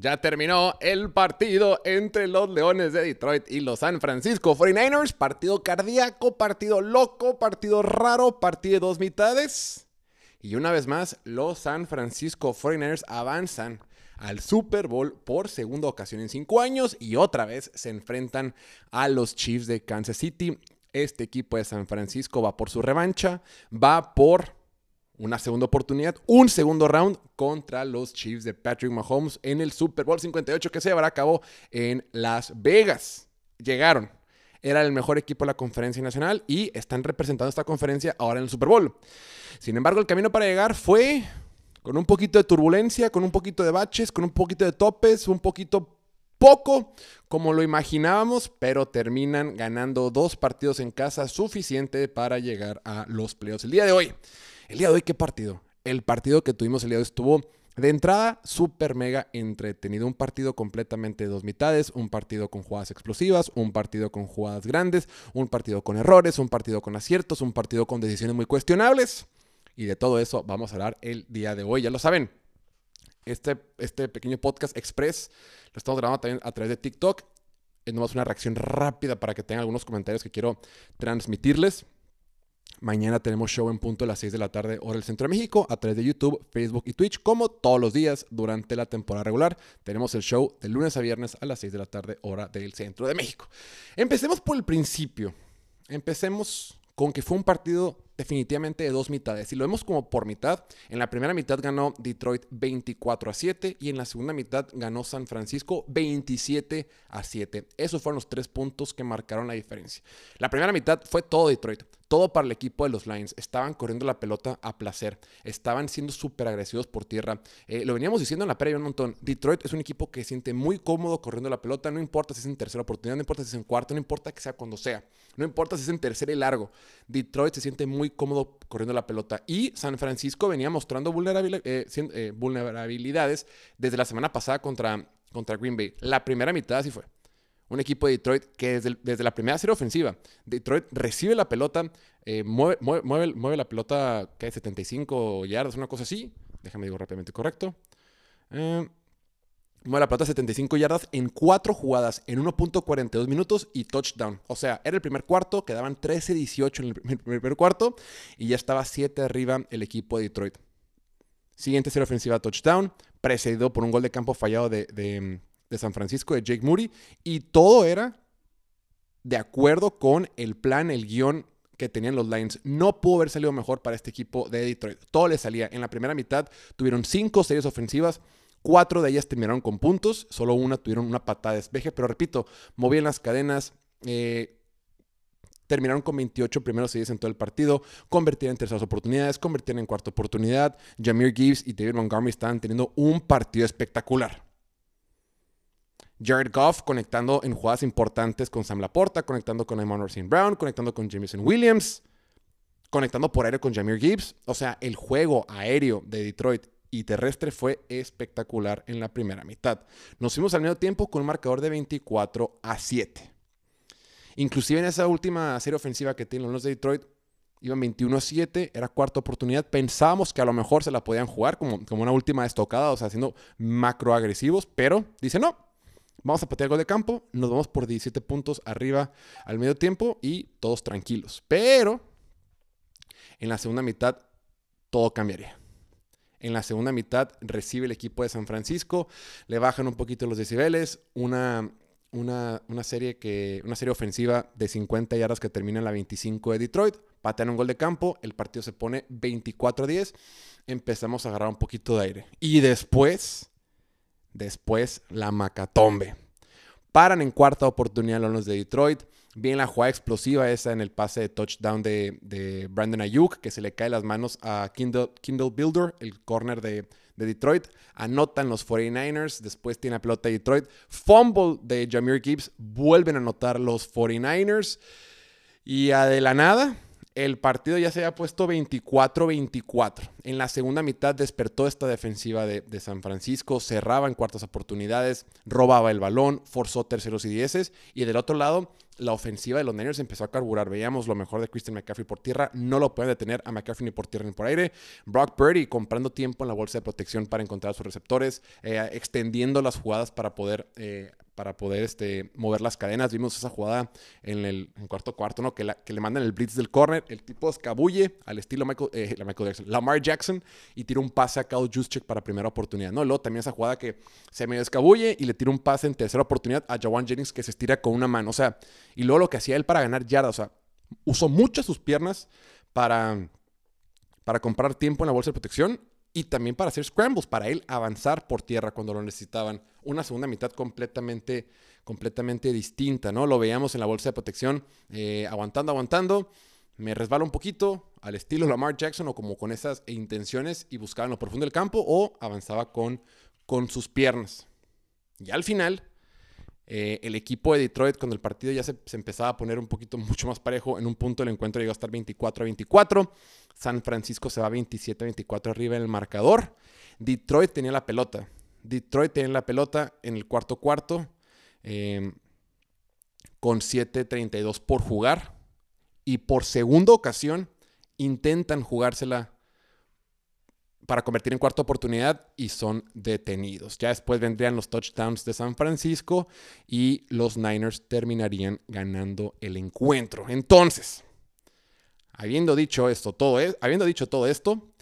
Ya terminó el partido entre los Leones de Detroit y los San Francisco 49ers. Partido cardíaco, partido loco, partido raro, partido de dos mitades. Y una vez más, los San Francisco 49ers avanzan al Super Bowl por segunda ocasión en cinco años y otra vez se enfrentan a los Chiefs de Kansas City. Este equipo de San Francisco va por su revancha, va por una segunda oportunidad, un segundo round contra los Chiefs de Patrick Mahomes en el Super Bowl 58 que se llevará a cabo en Las Vegas. Llegaron. Era el mejor equipo de la conferencia nacional y están representando esta conferencia ahora en el Super Bowl. Sin embargo, el camino para llegar fue con un poquito de turbulencia, con un poquito de baches, con un poquito de topes, un poquito poco como lo imaginábamos, pero terminan ganando dos partidos en casa suficiente para llegar a los playoffs. El día de hoy el día de hoy, ¿qué partido? El partido que tuvimos el día de hoy estuvo de entrada súper mega entretenido. Un partido completamente de dos mitades, un partido con jugadas explosivas, un partido con jugadas grandes, un partido con errores, un partido con aciertos, un partido con decisiones muy cuestionables. Y de todo eso vamos a hablar el día de hoy, ya lo saben. Este, este pequeño podcast express lo estamos grabando también a través de TikTok. Es nomás una reacción rápida para que tengan algunos comentarios que quiero transmitirles. Mañana tenemos show en punto a las 6 de la tarde, hora del Centro de México, a través de YouTube, Facebook y Twitch, como todos los días durante la temporada regular. Tenemos el show de lunes a viernes a las 6 de la tarde, hora del Centro de México. Empecemos por el principio. Empecemos con que fue un partido definitivamente de dos mitades. Y lo vemos como por mitad. En la primera mitad ganó Detroit 24 a 7 y en la segunda mitad ganó San Francisco 27 a 7. Esos fueron los tres puntos que marcaron la diferencia. La primera mitad fue todo Detroit. Todo para el equipo de los Lions. Estaban corriendo la pelota a placer. Estaban siendo súper agresivos por tierra. Eh, lo veníamos diciendo en la previa un montón. Detroit es un equipo que se siente muy cómodo corriendo la pelota. No importa si es en tercera oportunidad, no importa si es en cuarta, no importa que sea cuando sea. No importa si es en tercera y largo. Detroit se siente muy cómodo corriendo la pelota. Y San Francisco venía mostrando eh, eh, vulnerabilidades desde la semana pasada contra, contra Green Bay. La primera mitad así fue un equipo de Detroit que desde, la primera serie ofensiva, Detroit recibe la pelota, eh, mueve, mueve, la pelota, que hay 75 yardas, una cosa así. Déjame digo rápidamente correcto. Eh, mueve la pelota 75 yardas en cuatro jugadas en 1.42 minutos y touchdown. O sea, era el primer cuarto, quedaban 13-18 en el primer, cuarto y ya estaba 7 arriba el equipo de Detroit. Siguiente serie ofensiva, touchdown, precedido por un gol de campo fallado de de San Francisco, de Jake Moody, y todo era de acuerdo con el plan, el guion que tenían los Lions. No pudo haber salido mejor para este equipo de Detroit. Todo le salía. En la primera mitad tuvieron cinco series ofensivas. Cuatro de ellas terminaron con puntos, solo una tuvieron una patada de despeje, pero repito, movían las cadenas, eh, terminaron con 28 primeros series en todo el partido, convertían en terceras oportunidades, convertían en cuarta oportunidad. Jameer Gibbs y David Montgomery estaban teniendo un partido espectacular. Jared Goff conectando en jugadas importantes con Sam Laporta, conectando con Amon St. Brown, conectando con Jameson Williams, conectando por aire con Jameer Gibbs. O sea, el juego aéreo de Detroit y terrestre fue espectacular en la primera mitad. Nos fuimos al medio tiempo con un marcador de 24 a 7. Inclusive en esa última serie ofensiva que tienen los de Detroit, iban 21 a 7, era cuarta oportunidad. Pensábamos que a lo mejor se la podían jugar como, como una última estocada, o sea, siendo macro agresivos, pero dice no, Vamos a patear gol de campo, nos vamos por 17 puntos arriba al medio tiempo y todos tranquilos. Pero en la segunda mitad todo cambiaría. En la segunda mitad recibe el equipo de San Francisco, le bajan un poquito los decibeles, una, una, serie, que, una serie ofensiva de 50 yardas que termina en la 25 de Detroit, patean un gol de campo, el partido se pone 24 a 10, empezamos a agarrar un poquito de aire. Y después Después la Macatombe. Paran en cuarta oportunidad los de Detroit. Bien la jugada explosiva esa en el pase de touchdown de, Brandon Ayuk, que se le cae las manos a Kindle, Builder, el corner de, Detroit. Anotan los 49ers, después tiene la pelota de Detroit. Fumble de Jameer Gibbs, vuelven a anotar los 49ers. Y a el partido ya se había puesto 24-24. En la segunda mitad despertó esta defensiva de, San Francisco, cerraba en cuartas oportunidades, robaba el balón, forzó terceros y dieces. Y del otro lado, la ofensiva de los Niners empezó a carburar. Veíamos lo mejor de Christian McCaffrey por tierra. No lo pueden detener a McCaffrey ni por tierra ni por aire. Brock Purdy comprando tiempo en la bolsa de protección para encontrar a sus receptores, eh, extendiendo las jugadas para poder eh, para poder este, mover las cadenas. Vimos esa jugada en el cuarto cuarto, ¿no? Que, le mandan el blitz del corner. El tipo escabulle al estilo Michael, eh, Lamar Jackson y tira un pase a Kyle Juszczyk para primera oportunidad, ¿no? Luego también esa jugada que se medio escabulle y le tira un pase en tercera oportunidad a Jawan Jennings que se estira con una mano. O sea, y luego lo que hacía él para ganar yardas, o sea, usó muchas sus piernas para, para comprar tiempo en la bolsa de protección y también para hacer scrambles, para él avanzar por tierra cuando lo necesitaban. Una segunda mitad completamente, completamente distinta, ¿no? Lo veíamos en la bolsa de protección, eh, aguantando, aguantando. Me resbala un poquito al estilo Lamar Jackson o como con esas intenciones y buscaba en lo profundo del campo o avanzaba con, con sus piernas. Y al final, eh, el equipo de Detroit, cuando el partido ya se, empezaba a poner un poquito mucho más parejo, en un punto el encuentro llegó a estar 24 a 24. San Francisco se va 27 a 24 arriba en el marcador. Detroit tenía la pelota. Detroit tenía la pelota en el cuarto cuarto em, con 7.32 por jugar. Y por segunda ocasión intentan jugársela para convertir en cuarta oportunidad y son detenidos. Ya después vendrían los touchdowns de San Francisco y los Niners terminarían ganando el encuentro. Entonces, habiendo dicho esto, todo, es, habiendo dicho todo esto,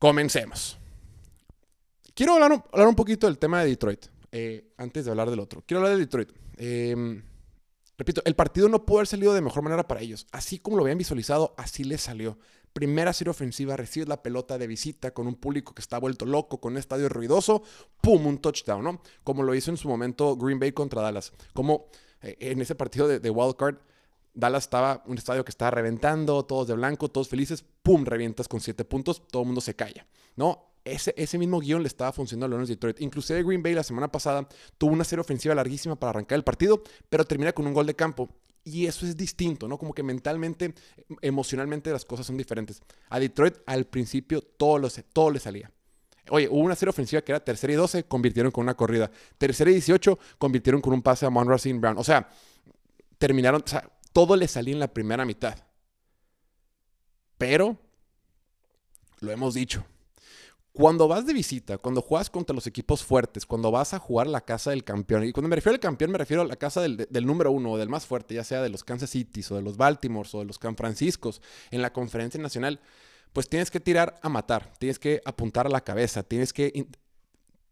comencemos. Quiero hablar, hablar, un poquito del tema de Detroit, eh, antes de hablar del otro. Quiero hablar de Detroit. Em, repito, el partido no pudo haber salido de mejor manera para ellos. Así como lo habían visualizado, así les salió. Primera serie ofensiva, recibes la pelota de visita con un público que está vuelto loco, con un estadio ruidoso, ¡pum! Un touchdown, ¿no? Como lo hizo en su momento Green Bay contra Dallas. Como eh, en ese partido de, de Wild Card, Dallas estaba un estadio que estaba reventando, todos de blanco, todos felices, ¡pum! Revientas con siete puntos, todo el mundo se calla, ¿no? Ese, ese, mismo guion le estaba funcionando a Lions de Detroit. Inclusive Green Bay la semana pasada tuvo una serie ofensiva larguísima para arrancar el partido, pero termina con un gol de campo. Y eso es distinto, ¿no? Como que mentalmente, emocionalmente las cosas son diferentes. A Detroit al principio todo, lo, todo le salía. Oye, hubo una serie ofensiva que era tercera y 12, convirtieron con una corrida. Tercera y 18, convirtieron con un pase a Monroe Brown. O sea, terminaron, o sea, todo le salía en la primera mitad. Pero, lo hemos dicho, cuando vas de visita, cuando juegas contra los equipos fuertes, cuando vas a jugar la casa del campeón, y cuando me refiero al campeón me refiero a la casa del, número uno o del más fuerte, ya sea de los Kansas City o de los Baltimore o de los San Franciscos en la conferencia nacional, pues tienes que tirar a matar, tienes que apuntar a la cabeza, tienes que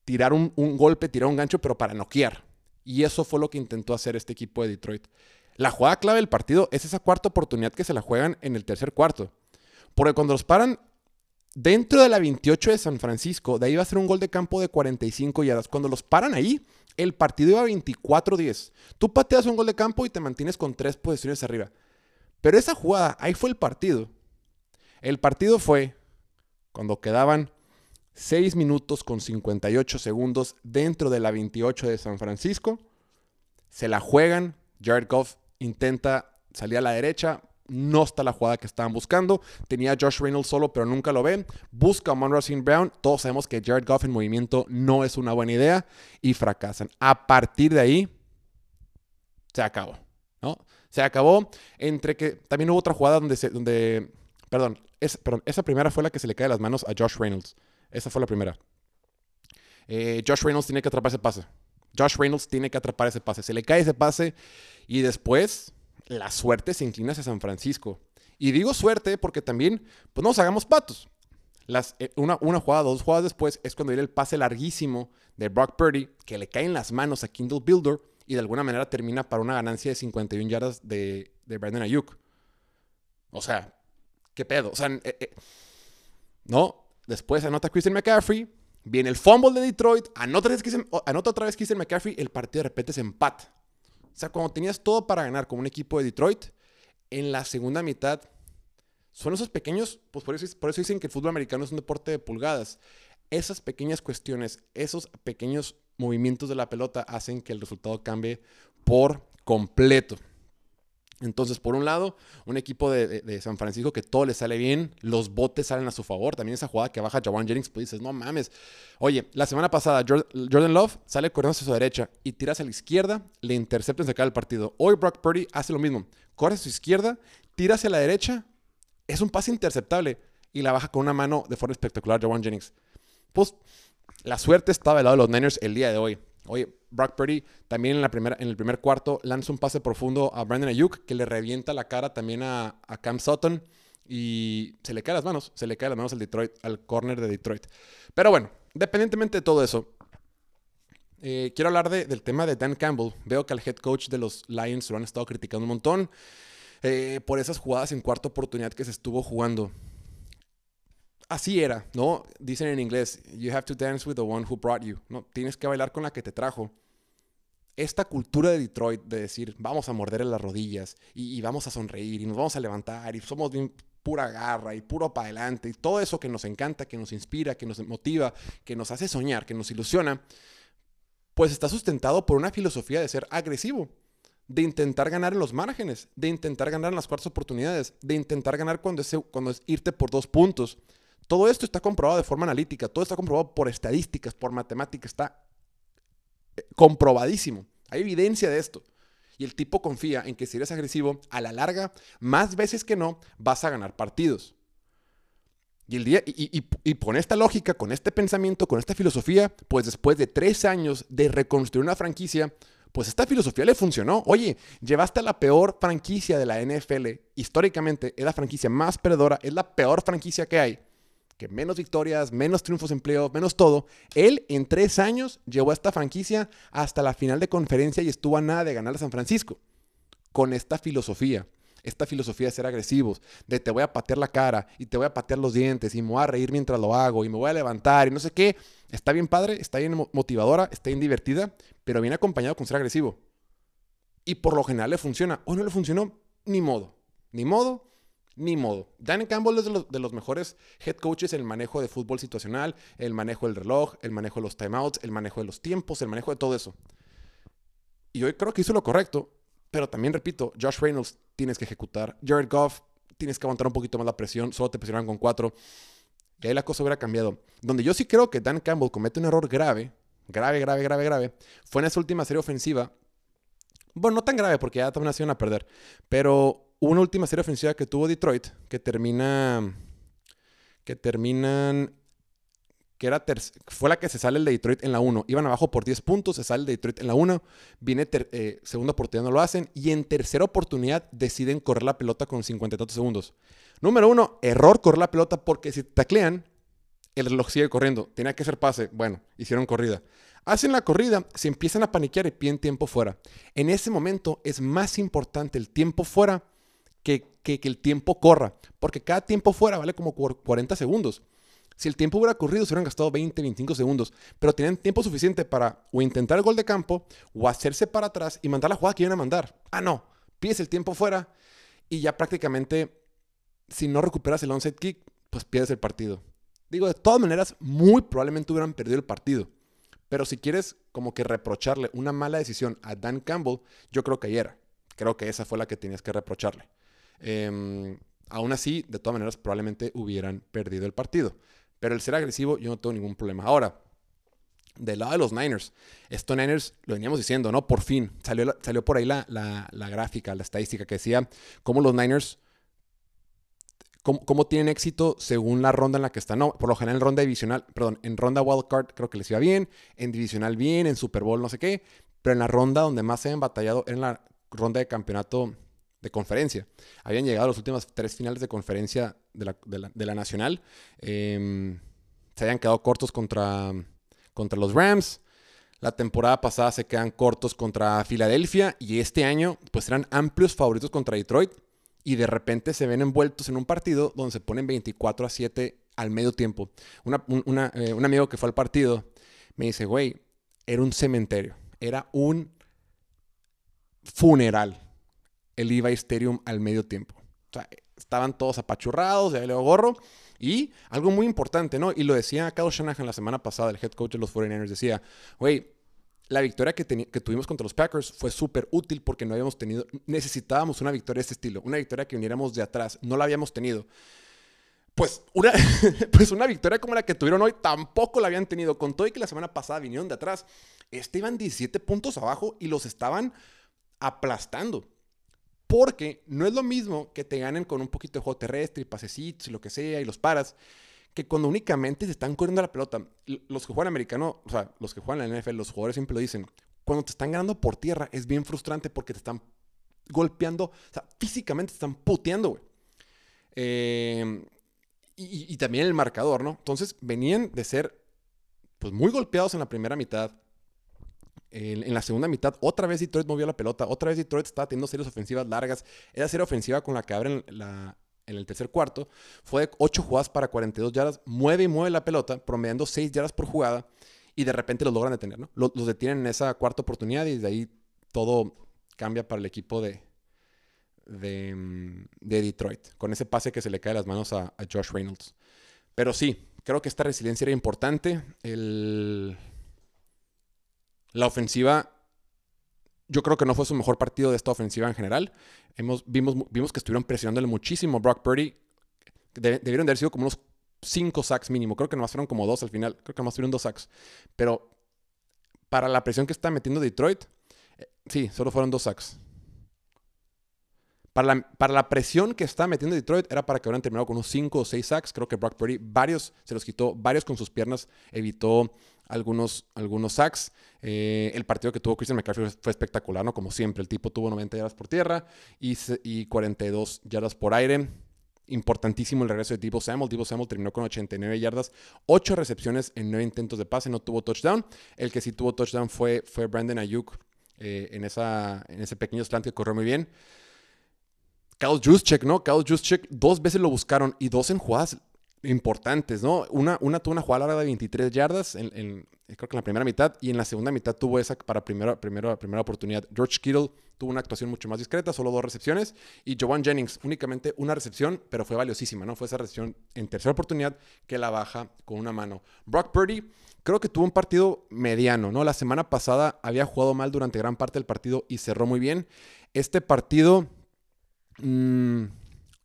tirar un, un golpe, tirar un gancho, pero para noquear. Y eso fue lo que intentó hacer este equipo de Detroit. La jugada clave del partido es esa cuarta oportunidad que se la juegan en el tercer cuarto. Porque cuando los paran Dentro de la 28 de San Francisco, de ahí va a ser un gol de campo de 45 yardas. Cuando los paran ahí, el partido iba 24-10. Tú pateas un gol de campo y te mantienes con tres posiciones arriba. Pero esa jugada, ahí fue el partido. El partido fue cuando quedaban 6 minutos con 58 segundos dentro de la 28 de San Francisco. Se la juegan. Jared Goff intenta salir a la derecha, no está la jugada que estaban buscando. Tenía a Josh Reynolds solo, pero nunca lo ven. Busca a Monroe Brown. Todos sabemos que Jared Goff en movimiento no es una buena idea y fracasan. A partir de ahí, se acabó. ¿no? Se acabó entre que también hubo otra jugada donde, se, donde perdón, esa primera fue la que se le cae de las manos a Josh Reynolds. Esa fue la primera. Eh, Josh Reynolds tiene que atrapar ese pase. Josh Reynolds tiene que atrapar ese pase. Se le cae ese pase y después la suerte se inclina hacia San Francisco. Y digo suerte porque también, pues no nos hagamos patos. Eh, una, una, jugada, dos jugadas después, es cuando viene el pase larguísimo de Brock Purdy, que le cae en las manos a Kindle Builder y de alguna manera termina para una ganancia de 51 yardas de, de Brandon Ayuk. O sea, ¿qué pedo? O sea, eh, eh, no. Después anota Christian McCaffrey, viene el fumble de Detroit, anota, anota otra vez Christian McCaffrey, el partido de repente se empata. O sea, cuando tenías todo para ganar como un equipo de Detroit, en la segunda mitad son esos pequeños, pues por eso, por eso dicen que el fútbol americano es un deporte de pulgadas. Esas pequeñas cuestiones, esos pequeños movimientos de la pelota hacen que el resultado cambie por completo. Entonces, por un lado, un equipo de, San Francisco que todo le sale bien, los botes salen a su favor. También esa jugada que baja Jawan Jennings, pues dices, no mames. Oye, la semana pasada Jordan Love sale corriendo hacia su derecha y tiras a la izquierda, le intercepta y se cae el partido. Hoy Brock Purdy hace lo mismo. Corre a su izquierda, tira hacia la derecha, es un pase interceptable y la baja con una mano de forma espectacular Jawan Jennings. Pues la suerte estaba del lado de los Niners el día de hoy. Oye, Brock Purdy también en, la primera, en el primer cuarto lanza un pase profundo a Brandon Ayuk que le revienta la cara también a, Cam Sutton y se le caen las manos, se le caen las manos al Detroit, al corner de Detroit. Pero bueno, independientemente de todo eso, eh, quiero hablar del tema de Dan Campbell. Veo que al head coach de los Lions lo han estado criticando un montón eh, por esas jugadas en cuarta oportunidad que se estuvo jugando así era, ¿no? Dicen en inglés, you have to dance with the one who brought you, ¿no? Tienes que bailar con la que te trajo. Esta cultura de Detroit de decir, vamos a morder las rodillas y, vamos a sonreír y nos vamos a levantar y somos bien pura garra y puro para adelante y todo eso que nos encanta, que nos inspira, que nos motiva, que nos hace soñar, que nos ilusiona, pues está sustentado por una filosofía de ser agresivo, de intentar ganar en los márgenes, de intentar ganar en las cuartas oportunidades, de intentar ganar cuando es, cuando es irte por dos puntos, todo esto está comprobado de forma analítica, todo está comprobado por estadísticas, por matemáticas, está eh, comprobadísimo. Hay evidencia de esto. Y el tipo confía en que si eres agresivo, a la larga, más veces que no, vas a ganar partidos. Y, el día, y, y, con esta lógica, con este pensamiento, con esta filosofía, pues después de tres años de reconstruir una franquicia, pues esta filosofía le funcionó. Oye, llevaste a la peor franquicia de la NFL, históricamente es la franquicia más perdedora, es la peor franquicia que hay que menos victorias, menos triunfos en playoff, menos todo. Él en tres años llevó a esta franquicia hasta la final de conferencia y estuvo a nada de ganar a San Francisco. Con esta filosofía, esta filosofía de ser agresivos, de te voy a patear la cara y te voy a patear los dientes y me voy a reír mientras lo hago y me voy a levantar y no sé qué. Está bien padre, está bien motivadora, está bien divertida, pero viene acompañado con ser agresivo. Y por lo general le funciona. O no le funcionó, ni modo. Ni modo, ni modo. Dan Campbell es de los, mejores head coaches en el manejo de fútbol situacional, el manejo del reloj, el manejo de los timeouts, el manejo de los tiempos, el manejo de todo eso. Y yo creo que hizo lo correcto, pero también repito, Josh Reynolds tienes que ejecutar, Jared Goff tienes que aguantar un poquito más la presión, solo te presionan con cuatro. Y ahí la cosa hubiera cambiado. Donde yo sí creo que Dan Campbell comete un error grave, grave, grave, grave, grave, fue en esa última serie ofensiva. Bueno, no tan grave porque ya también se iban a perder, pero una última serie ofensiva que tuvo Detroit, que termina. Que terminan. Que era fue la que se sale el de Detroit en la 1. Iban abajo por 10 puntos, se sale el de Detroit en la 1. Viene eh, segunda oportunidad, no lo hacen. Y en tercera oportunidad deciden correr la pelota con 50 y tantos segundos. Número uno, error correr la pelota porque si taclean, el reloj sigue corriendo. Tenía que hacer pase. Bueno, hicieron corrida. Hacen la corrida, se empiezan a paniquear y piden tiempo fuera. En ese momento es más importante el tiempo fuera que, el tiempo corra, porque cada tiempo fuera vale como 40 segundos. Si el tiempo hubiera corrido, se hubieran gastado 20, 25 segundos, pero tienen tiempo suficiente para o intentar el gol de campo o hacerse para atrás y mandar la jugada que iban a mandar. Ah, no, pides el tiempo fuera y ya prácticamente, si no recuperas el onside kick, pues pierdes el partido. Digo, de todas maneras, muy probablemente hubieran perdido el partido. Pero si quieres como que reprocharle una mala decisión a Dan Campbell, yo creo que ayer. Creo que esa fue la que tenías que reprocharle. Em, aún así, de todas maneras, probablemente hubieran perdido el partido. Pero el ser agresivo, yo no tengo ningún problema. Ahora, del lado de los Niners, estos Niners, lo veníamos diciendo, ¿no? Por fin, salió, por ahí la, gráfica, la estadística que decía cómo los Niners, cómo, tienen éxito según la ronda en la que están. No, por lo general en ronda divisional, perdón, en ronda wildcard creo que les iba bien, en divisional bien, en Super Bowl no sé qué, pero en la ronda donde más se han batallado, en la ronda de campeonato de conferencia. Habían llegado a las últimas tres finales de conferencia de la, nacional. Em, se habían quedado cortos contra, contra los Rams. La temporada pasada se quedan cortos contra Filadelfia y este año pues eran amplios favoritos contra Detroit y de repente se ven envueltos en un partido donde se ponen 24 a 7 al medio tiempo. Eh, un amigo que fue al partido me dice, güey, era un cementerio, era un funeral el Levi Stadium al medio tiempo. O sea, estaban todos apachurrados, de Leo Gorro. Y algo muy importante, ¿no? Y lo decía Kyle Shanahan la semana pasada, el head coach de los 49ers, decía, güey, la victoria que, que tuvimos contra los Packers fue súper útil porque no habíamos tenido, necesitábamos una victoria de este estilo, una victoria que viniéramos de atrás, no la habíamos tenido. Pues una, pues una victoria como la que tuvieron hoy tampoco la habían tenido. Con todo y que la semana pasada vinieron de atrás, este iban 17 puntos abajo y los estaban aplastando. Porque no es lo mismo que te ganen con un poquito de juego terrestre y pasecitos y lo que sea y los paras, que cuando únicamente se están corriendo la pelota. Los que juegan americano, o sea, los que juegan en la NFL, los jugadores siempre lo dicen. Cuando te están ganando por tierra es bien frustrante porque te están golpeando, o sea, físicamente te están puteando, güey. Eh, y, también el marcador, ¿no? Entonces venían de ser pues muy golpeados en la primera mitad. En, la segunda mitad, otra vez Detroit movió la pelota. Otra vez Detroit estaba teniendo series ofensivas largas. Era serie ofensiva con la que abren en el tercer cuarto. Fue de 8 jugadas para 42 yardas. Mueve y mueve la pelota, promediando 6 yardas por jugada. Y de repente los logran detener, ¿no? Los, detienen en esa cuarta oportunidad y de ahí todo cambia para el equipo de, de, Detroit, con ese pase que se le cae las manos a, Josh Reynolds. Pero sí, creo que esta resiliencia era importante. La ofensiva, yo creo que no fue su mejor partido de esta ofensiva en general. Hemos, vimos, vimos que estuvieron presionándole muchísimo. Brock Purdy debieron de haber sido como unos 5 sacks mínimo. Creo que nomás fueron como dos al final. Creo que nomás fueron dos sacks. Pero para la presión que está metiendo Detroit, eh, sí, solo fueron dos sacks. Para la, para la, presión que está metiendo Detroit, era para que hubieran terminado con unos 5 o 6 sacks. Creo que Brock Purdy, varios se los quitó, varios con sus piernas, evitó algunos, algunos sacks. Eh, el partido que tuvo Christian McCaffrey fue espectacular, ¿no? Como siempre, el tipo tuvo 90 yardas por tierra y, y 42 yardas por aire. Importantísimo el regreso de Divo Samuel. Divo Samuel terminó con 89 yardas, 8 recepciones en 9 intentos de pase, no tuvo touchdown. El que sí tuvo touchdown fue, fue Brandon Ayuk eh, en, esa, en ese pequeño slant que corrió muy bien. Kyle Juszczyk, ¿no? Kyle Juszczyk dos veces lo buscaron y dos en jugadas importantes, ¿no? Una, una tuvo una jugada larga de 23 yardas, en, creo que en la primera mitad, y en la segunda mitad tuvo esa para primera, primera, primera oportunidad. George Kittle tuvo una actuación mucho más discreta, solo dos recepciones, y Jovan Jennings únicamente una recepción, pero fue valiosísima, ¿no? Fue esa recepción en tercera oportunidad que la baja con una mano. Brock Purdy creo que tuvo un partido mediano, ¿no? La semana pasada había jugado mal durante gran parte del partido y cerró muy bien. Este partido Mm,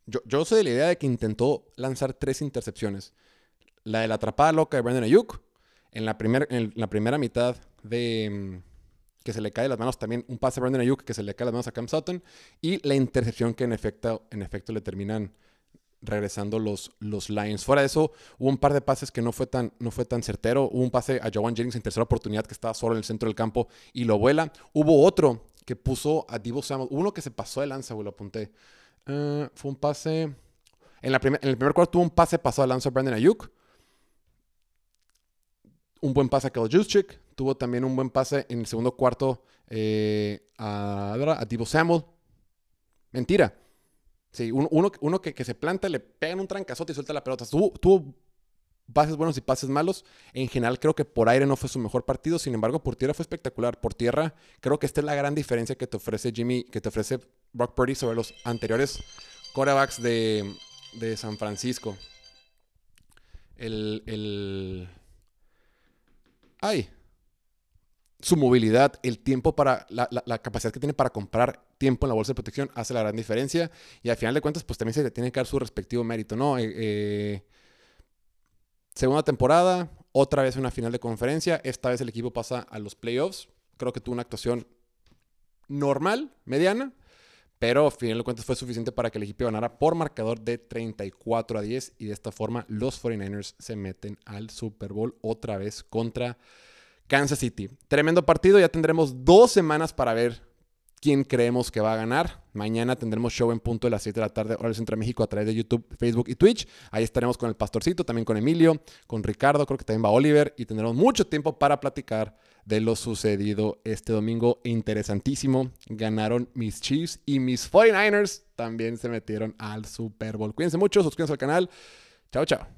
yo, soy de la idea de que intentó lanzar tres intercepciones. La de la atrapada loca de Brandon Ayuk, en la, en la primera mitad de mm, que se le cae las manos también un pase a Brandon Ayuk que se le cae las manos a Cam Sutton y la intercepción que en efecto, en efecto le terminan regresando los, los Lions. Fuera de eso, hubo un par de pases que no fue tan, no fue tan certero. Hubo un pase a Joan Jennings en tercera oportunidad que estaba solo en el centro del campo y lo vuela. Hubo otro que puso a Divo Samuel. Uno que se pasó de lanza, lo apunté. Eh, fue un pase. En, la en el primer cuarto tuvo un pase pasado de lanza a Brandon Ayuk. Un buen pase a Kyle Juszczyk. Tuvo también un buen pase en el segundo cuarto eh, a, a Samuel. Mentira. Sí, uno, uno, que, que, se planta, le pega en un trancazote y suelta la pelota. Tuvo pases buenos y pases malos. En general creo que por aire no fue su mejor partido, sin embargo por tierra fue espectacular. Por tierra creo que esta es la gran diferencia que te ofrece Jimmy, que te ofrece Brock Purdy sobre los anteriores quarterbacks de, de San Francisco. El, el... Ay. Su movilidad, el tiempo para, la, la, capacidad que tiene para comprar tiempo en la bolsa de protección hace la gran diferencia. Y al final de cuentas, pues también se le tiene que dar su respectivo mérito, ¿no? Eh, eh Segunda temporada, otra vez una final de conferencia. Esta vez el equipo pasa a los playoffs. Creo que tuvo una actuación normal, mediana, pero a final de cuentas fue suficiente para que el equipo ganara por marcador de 34 a 10 y de esta forma los 49ers se meten al Super Bowl otra vez contra Kansas City. Tremendo partido, ya tendremos dos semanas para ver quién creemos que va a ganar. Mañana tendremos show en punto de las 7 de la tarde, hora del Centro de México, a través de YouTube, Facebook y Twitch. Ahí estaremos con el Pastorcito, también con Emilio, con Ricardo, creo que también va Oliver. Y tendremos mucho tiempo para platicar de lo sucedido este domingo. Interesantísimo. Ganaron mis Chiefs y mis 49ers también se metieron al Super Bowl. Cuídense mucho, suscríbanse al canal. Chao, chao.